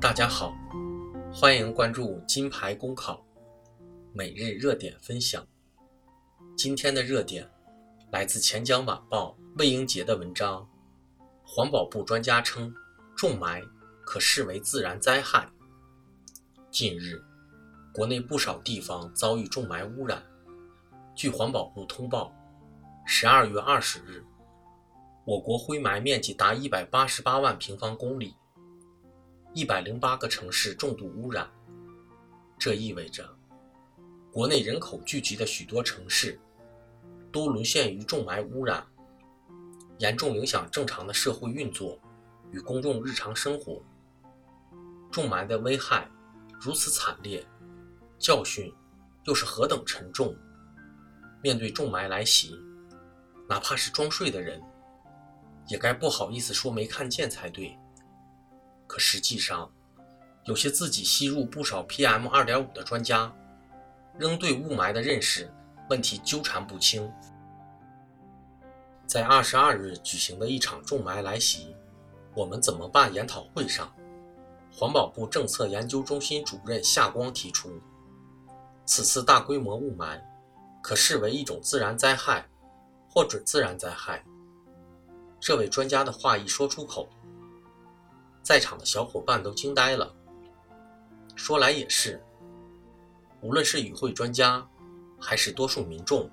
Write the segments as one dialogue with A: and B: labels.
A: 大家好，欢迎关注金牌公考每日热点分享。今天的热点来自钱江晚报魏英杰的文章。环保部专家称，重霾可视为自然灾害。近日，国内不少地方遭遇重霾污染。据环保部通报，十二月二十日，我国灰霾面积达一百八十八万平方公里，一百零八个城市重度污染。这意味着，国内人口聚集的许多城市都沦陷于重霾污染，严重影响正常的社会运作与公众日常生活。重霾的危害如此惨烈，教训又是何等沉重！面对重霾来袭，哪怕是装睡的人，也该不好意思说没看见才对。可实际上，有些自己吸入不少 PM 二点五的专家，仍对雾霾的认识问题纠缠不清。在二十二日举行的一场重霾来袭，我们怎么办研讨会上，环保部政策研究中心主任夏光提出，此次大规模雾霾。可视为一种自然灾害，或准自然灾害。这位专家的话一说出口，在场的小伙伴都惊呆了。说来也是，无论是与会专家，还是多数民众，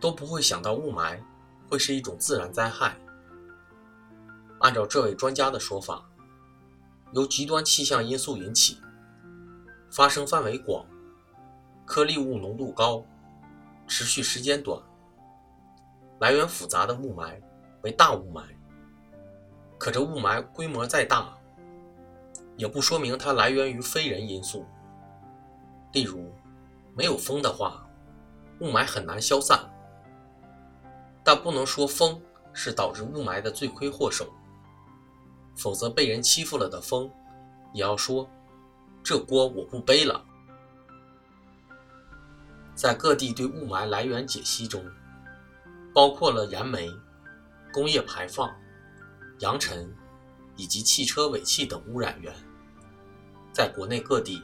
A: 都不会想到雾霾会是一种自然灾害。按照这位专家的说法，由极端气象因素引起，发生范围广，颗粒物浓度高。持续时间短、来源复杂的雾霾为大雾霾。可这雾霾规模再大，也不说明它来源于非人因素。例如，没有风的话，雾霾很难消散。但不能说风是导致雾霾的罪魁祸首，否则被人欺负了的风，也要说这锅我不背了。在各地对雾霾来源解析中，包括了燃煤、工业排放、扬尘以及汽车尾气等污染源。在国内各地，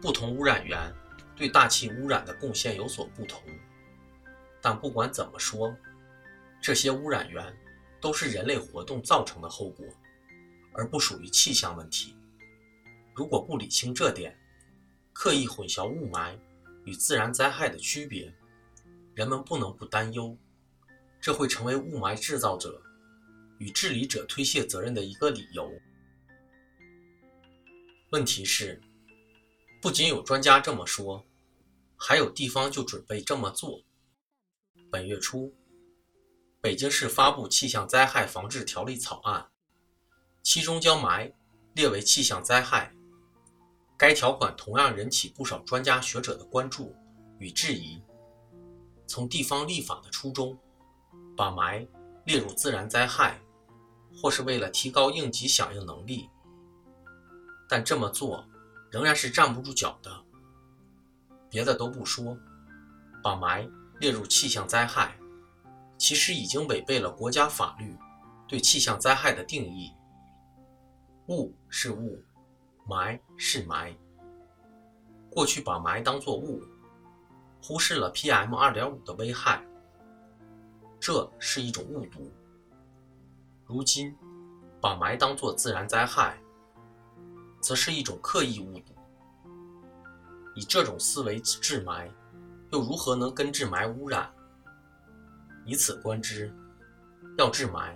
A: 不同污染源对大气污染的贡献有所不同，但不管怎么说，这些污染源都是人类活动造成的后果，而不属于气象问题。如果不理清这点，刻意混淆雾霾。与自然灾害的区别，人们不能不担忧，这会成为雾霾制造者与治理者推卸责任的一个理由。问题是，不仅有专家这么说，还有地方就准备这么做。本月初，北京市发布气象灾害防治条例草案，其中将霾列为气象灾害。该条款同样引起不少专家学者的关注与质疑。从地方立法的初衷，把霾列入自然灾害，或是为了提高应急响应能力，但这么做仍然是站不住脚的。别的都不说，把霾列入气象灾害，其实已经违背了国家法律对气象灾害的定义。雾是雾。霾是霾，过去把霾当作雾，忽视了 PM 二点五的危害，这是一种误读。如今把霾当作自然灾害，则是一种刻意误读。以这种思维治霾，又如何能根治霾污染？以此观之，要治霾，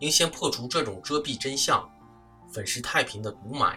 A: 应先破除这种遮蔽真相。粉饰太平的毒霾。